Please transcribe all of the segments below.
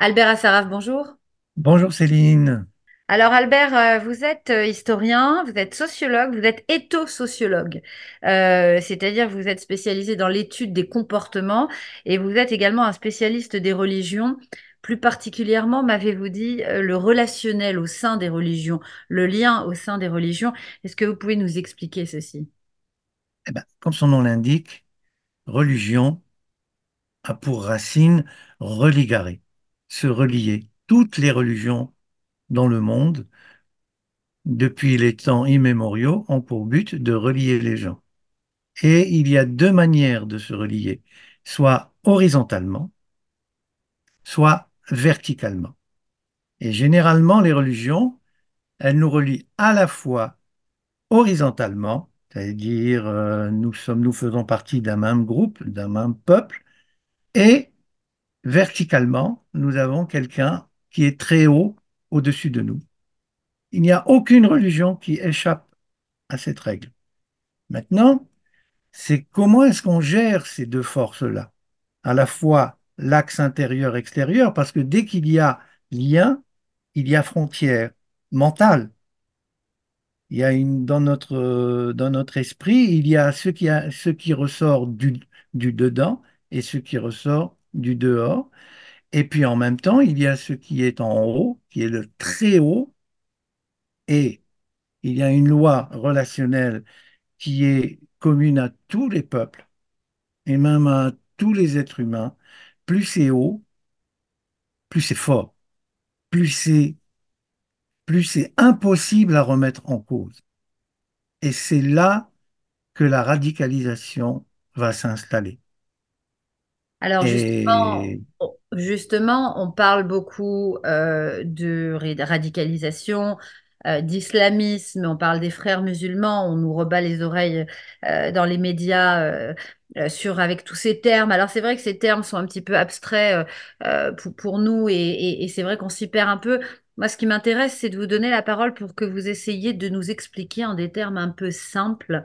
Albert Assaraf, bonjour. Bonjour Céline. Alors Albert, euh, vous êtes euh, historien, vous êtes sociologue, vous êtes éthosociologue, Euh, c'est-à-dire vous êtes spécialisé dans l'étude des comportements et vous êtes également un spécialiste des religions. Plus particulièrement, m'avez-vous dit, le relationnel au sein des religions, le lien au sein des religions. Est-ce que vous pouvez nous expliquer ceci? Eh ben, comme son nom l'indique, religion a pour racine religare, se relier. Toutes les religions dans le monde, depuis les temps immémoriaux, ont pour but de relier les gens. Et il y a deux manières de se relier, soit horizontalement, soit verticalement. Et généralement, les religions, elles nous relient à la fois horizontalement, c'est-à-dire euh, nous sommes, nous faisons partie d'un même groupe, d'un même peuple, et verticalement, nous avons quelqu'un qui est très haut au-dessus de nous. Il n'y a aucune religion qui échappe à cette règle. Maintenant, c'est comment est-ce qu'on gère ces deux forces-là, à la fois l'axe intérieur-extérieur, parce que dès qu'il y a lien, il y a frontière mentale. Il y a une, dans notre, dans notre esprit, il y a ce qui, qui ressort du, du dedans et ce qui ressort du dehors. Et puis en même temps, il y a ce qui est en haut, qui est le très haut, et il y a une loi relationnelle qui est commune à tous les peuples et même à tous les êtres humains. Plus c'est haut, plus c'est fort, plus c'est plus c'est impossible à remettre en cause. Et c'est là que la radicalisation va s'installer. Alors justement, Et justement, on parle beaucoup euh, de radicalisation, euh, d'islamisme, on parle des frères musulmans, on nous rebat les oreilles euh, dans les médias sur avec tous ces termes. Alors c'est vrai que ces termes sont un petit peu abstraits euh, pour, pour nous et, et- et c'est vrai qu'on s'y perd un peu. Moi, ce qui m'intéresse, c'est de vous donner la parole pour que vous essayiez de nous expliquer en des termes un peu simples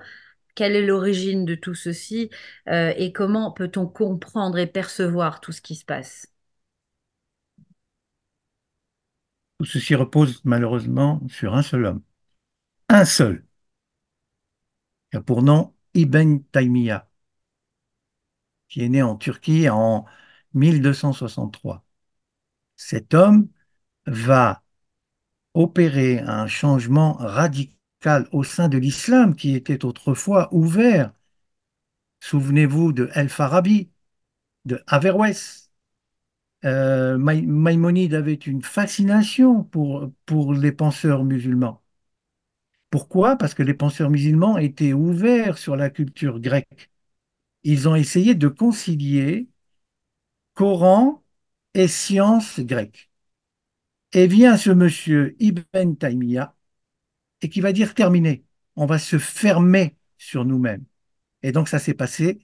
quelle est l'origine de tout ceci euh, et comment peut-on comprendre et percevoir tout ce qui se passe? tout ceci repose malheureusement sur un seul homme. Un seul, qui a pour nom Ibn Taymiyyah, qui est né en Turquie en 1263. Cet homme va opérer un changement radical au sein de l'islam qui était autrefois ouvert. Souvenez-vous de El-Farabi, de Averroès. Euh, Maï- Maïmonide avait une fascination pour, pour les penseurs musulmans. Pourquoi? Parce que les penseurs musulmans étaient ouverts sur la culture grecque. Ils ont essayé de concilier Coran et sciences grecques. Et vient ce monsieur Ibn Taymiyyah et qui va dire terminé, on va se fermer sur nous-mêmes. Et donc ça s'est passé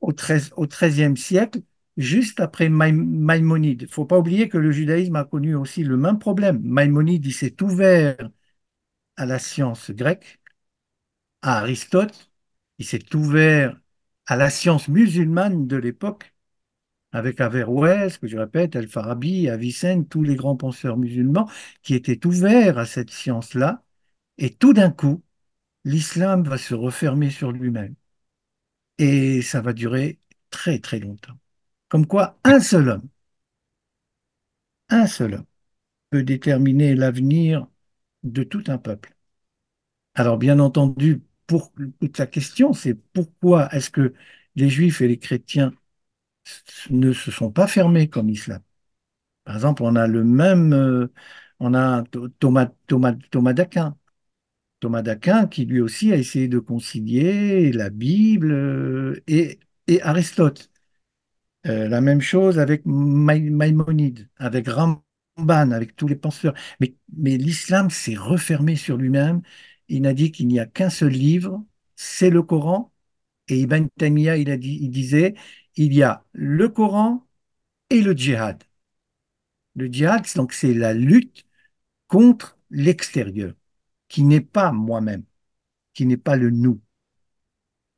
au XIII au XIIIe siècle, juste après Maïmonide. Il ne faut pas oublier que le judaïsme a connu aussi le même problème. Maïmonide, il s'est ouvert à la science grecque, à Aristote, il s'est ouvert à la science musulmane de l'époque, avec Averroès, que je répète, El-Farabi, Avicenne, tous les grands penseurs musulmans qui étaient ouverts à cette science-là. Et tout d'un coup, l'islam va se refermer sur lui-même. Et ça va durer très très longtemps. Comme quoi, un seul homme, un seul homme peut déterminer l'avenir de tout un peuple. Alors bien entendu, pour toute la question, c'est pourquoi est-ce que les juifs et les chrétiens ne se sont pas fermés comme l'islam? Par exemple, on a le même, euh, on a Thomas, Thomas, Thomas d'Aquin. Thomas d'Aquin qui lui aussi a essayé de concilier la Bible euh, et, Aristote. Euh, la même chose avec Maïmonide, avec Ramban, avec tous les penseurs. Mais, mais l'islam s'est refermé sur lui-même. Il n'a dit qu'il n'y a qu'un seul livre, c'est le Coran. Et Ibn Taymiyyah, il, disait, il y a le Coran et le djihad. Le djihad, donc, c'est la lutte contre l'extérieur, qui n'est pas moi-même, qui n'est pas le nous.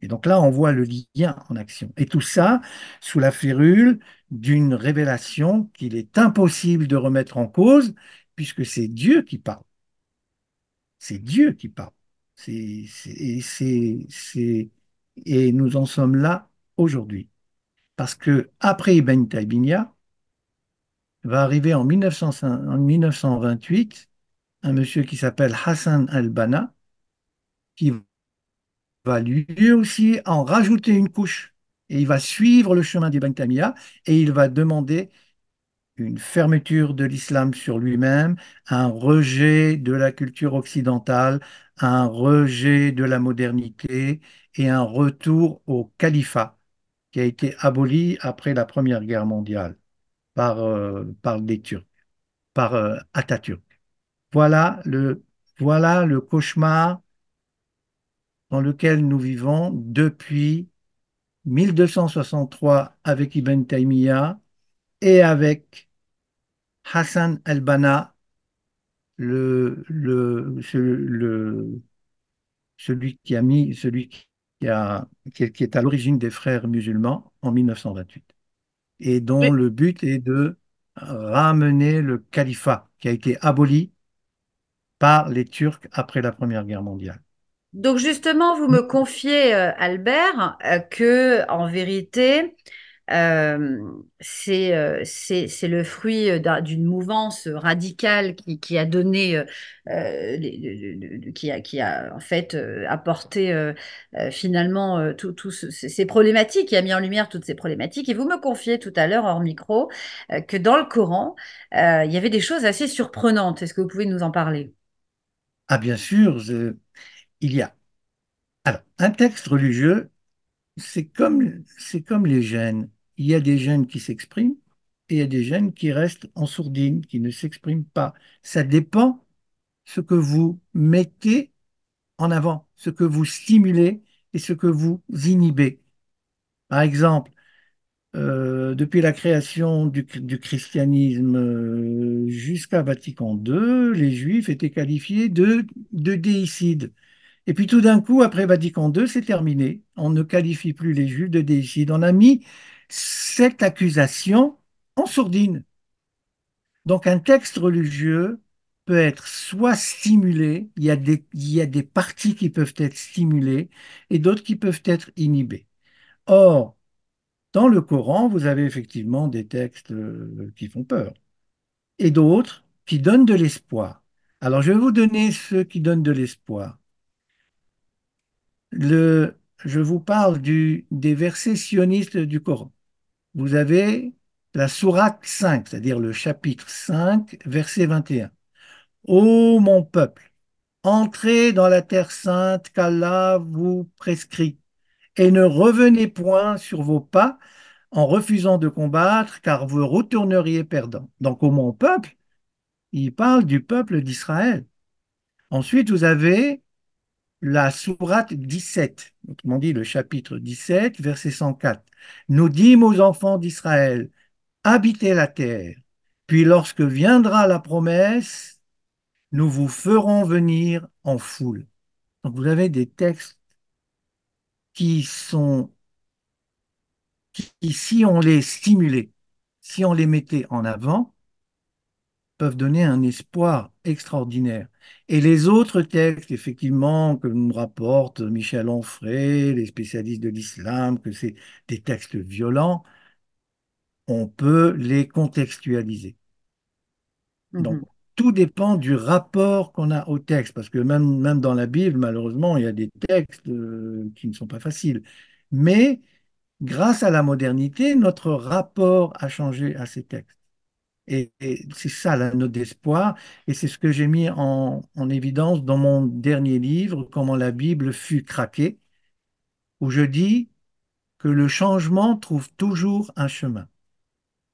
Et donc là, on voit le lien en action. Et tout ça sous la férule d'une révélation qu'il est impossible de remettre en cause, puisque c'est Dieu qui parle. C'est Dieu qui parle. C'est- et, nous en sommes là aujourd'hui. Parce que après Ibn Taymiyyah, va arriver en 1905 en 1928 un monsieur qui s'appelle Hassan al-Banna, qui va lui aussi en rajouter une couche. Et il va suivre le chemin d'Ibn Taymiyyah et il va demander une fermeture de l'islam sur lui-même, un rejet de la culture occidentale, un rejet de la modernité et un retour au califat qui a été aboli après la Première Guerre mondiale par, euh, les Turcs, par euh, Atatürk. Voilà le, voilà le cauchemar dans lequel nous vivons depuis 1263 avec Ibn Taymiyyah et avec Hassan al-Banna, le, le, ce- le- celui qui a mis, celui qui a, qui est, à l'origine des frères musulmans en 1928, et dont Oui. le but est de ramener le califat qui a été aboli par les Turcs après la Première Guerre mondiale. Donc justement, vous me confiez, euh, Albert, euh, que en vérité, euh, c'est le fruit d'un- d'une mouvance radicale qui, qui a donné, qui a qui a en fait apporté finalement tout, tout ce- ces problématiques, qui a mis en lumière toutes ces problématiques. Et vous me confiez tout à l'heure hors micro que dans le Coran, il y avait des choses assez surprenantes. Est-ce que vous pouvez nous en parler? Ah, bien sûr, il y a. Alors, un texte religieux, c'est comme, c'est comme les gènes. Il y a des gènes qui s'expriment et il y a des gènes qui restent en sourdine, qui ne s'expriment pas. Ça dépend ce que vous mettez en avant, ce que vous stimulez et ce que vous inhibez. Par exemple, euh, depuis la création du, du christianisme euh, jusqu'à Vatican II, les Juifs étaient qualifiés de, de déicides. Et puis tout d'un coup, après Vatican II, c'est terminé. On ne qualifie plus les Juifs de déicides. On a mis cette accusation en sourdine. Donc un texte religieux peut être soit stimulé, il y a des, il y a des parties qui peuvent être stimulées et d'autres qui peuvent être inhibées. Or, dans le Coran, vous avez effectivement des textes euh, qui font peur et d'autres qui donnent de l'espoir. Alors, je vais vous donner ceux qui donnent de l'espoir. Le, je vous parle du, des versets sionistes du Coran. Vous avez la sourate 5, c'est-à-dire le chapitre 5, verset 21. Ô mon peuple, entrez dans la terre sainte qu'Allah vous prescrit, et ne revenez point sur vos pas en refusant de combattre, car vous retourneriez perdant. Donc, ô mon peuple, il parle du peuple d'Israël. Ensuite, vous avez la sourate 17, autrement dit le chapitre 17, verset 104. Nous dîmes aux enfants d'Israël, habitez la terre, puis lorsque viendra la promesse, nous vous ferons venir en foule. Donc vous avez des textes qui sont, qui si on les stimulait, si on les mettait en avant, peuvent donner un espoir extraordinaire. Et les autres textes, effectivement, que nous rapporte Michel Onfray, les spécialistes de l'islam, que c'est des textes violents, on peut les contextualiser. Donc, Mhm. tout dépend du rapport qu'on a au texte, parce que même, même dans la Bible, malheureusement, il y a des textes euh, qui ne sont pas faciles. Mais grâce à la modernité, notre rapport a changé à ces textes. Et, c'est ça la note d'espoir, et c'est ce que j'ai mis en, en évidence dans mon dernier livre, Comment la Bible fut craquée, où je dis que le changement trouve toujours un chemin.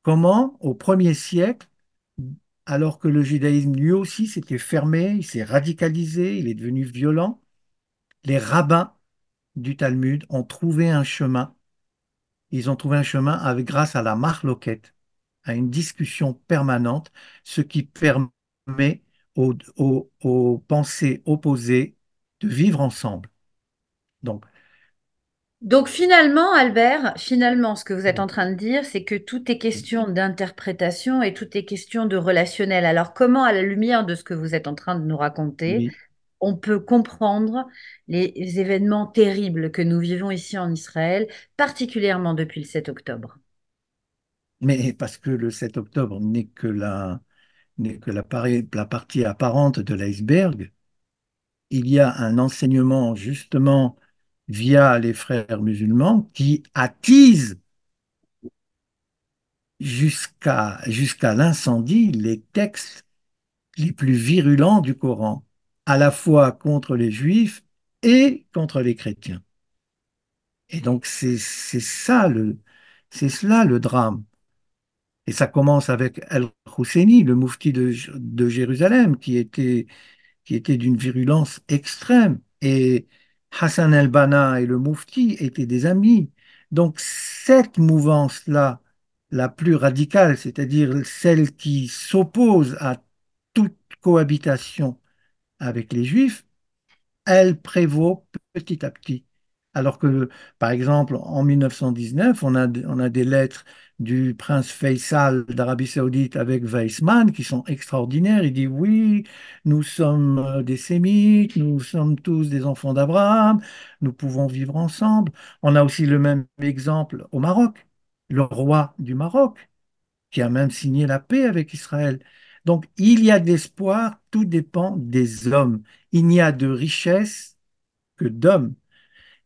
Comment, au premier siècle, alors que le judaïsme lui aussi s'était fermé, il s'est radicalisé, il est devenu violent, les rabbins du Talmud ont trouvé un chemin. Ils ont trouvé un chemin grâce à la marloquette, à une discussion permanente, ce qui permet aux, aux- aux pensées opposées de vivre ensemble. Donc, Donc finalement, Albert, finalement, ce que vous êtes en train de dire, c'est que tout est question d'interprétation et tout est question de relationnel. Alors comment, à la lumière de ce que vous êtes en train de nous raconter, Oui, on peut comprendre les événements terribles que nous vivons ici en Israël, particulièrement depuis le 7 octobre? Mais parce que le 7 octobre n'est que la, n'est que la, partie apparente de l'iceberg, il y a un enseignement justement via les frères musulmans qui attise jusqu'à jusqu'à l'incendie les textes les plus virulents du Coran, à la fois contre les juifs et contre les chrétiens. Et donc c'est ça le c'est cela le drame. Et ça commence avec Al-Husseini, le moufti de, de Jérusalem, qui était qui était d'une virulence extrême. Et Hassan el-Banna et le Moufti étaient des amis. Donc cette mouvance-là, la plus radicale, c'est-à-dire celle qui s'oppose à toute cohabitation avec les Juifs, elle prévaut petit à petit. Alors que, par exemple, en 1919, on a, des lettres du prince Faisal d'Arabie Saoudite avec Weizmann qui sont extraordinaires. Il dit oui, nous sommes euh, des Sémites, nous sommes tous des enfants d'Abraham, nous pouvons vivre ensemble. On a aussi le même exemple au Maroc, le roi du Maroc qui a même signé la paix avec Israël. Donc, il y a de l'espoir, tout dépend des hommes. Il n'y a de richesse que d'hommes.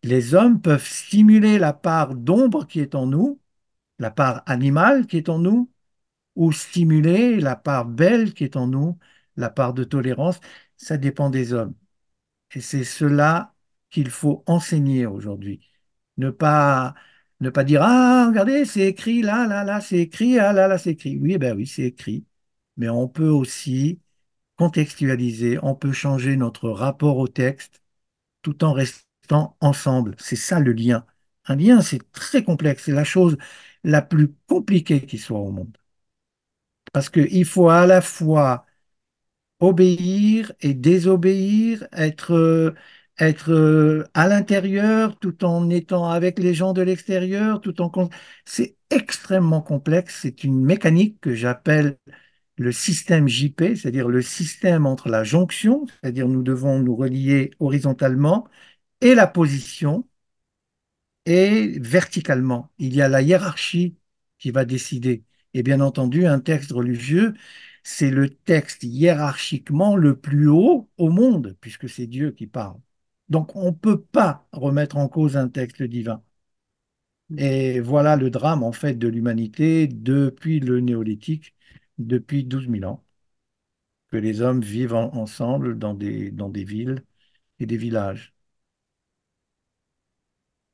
Les hommes peuvent stimuler la part d'ombre qui est en nous, la part animale qui est en nous, ou stimuler la part belle qui est en nous, la part de tolérance. Ça dépend des hommes. Et c'est cela qu'il faut enseigner aujourd'hui. Ne pas, ne pas dire, ah, regardez, c'est écrit là, là, là, c'est écrit, ah, là, là, c'est écrit. Oui, ben oui, c'est écrit. Mais on peut aussi contextualiser, on peut changer notre rapport au texte tout en restant ensemble. C'est ça le lien. Un lien, c'est très complexe. C'est la chose la plus compliquée qui soit au monde. Parce qu'il faut à la fois obéir et désobéir, être, être à l'intérieur tout en étant avec les gens de l'extérieur, tout en... C'est extrêmement complexe. C'est une mécanique que j'appelle le système JP, c'est-à-dire le système entre la jonction, c'est-à-dire nous devons nous relier horizontalement, et la position, et verticalement. Il y a la hiérarchie qui va décider. Et bien entendu, un texte religieux, c'est le texte hiérarchiquement le plus haut au monde, puisque c'est Dieu qui parle. Donc on ne peut pas remettre en cause un texte divin. Et voilà le drame en fait de l'humanité depuis le néolithique, depuis douze mille ans, que les hommes vivent en- ensemble dans des, dans des villes et des villages.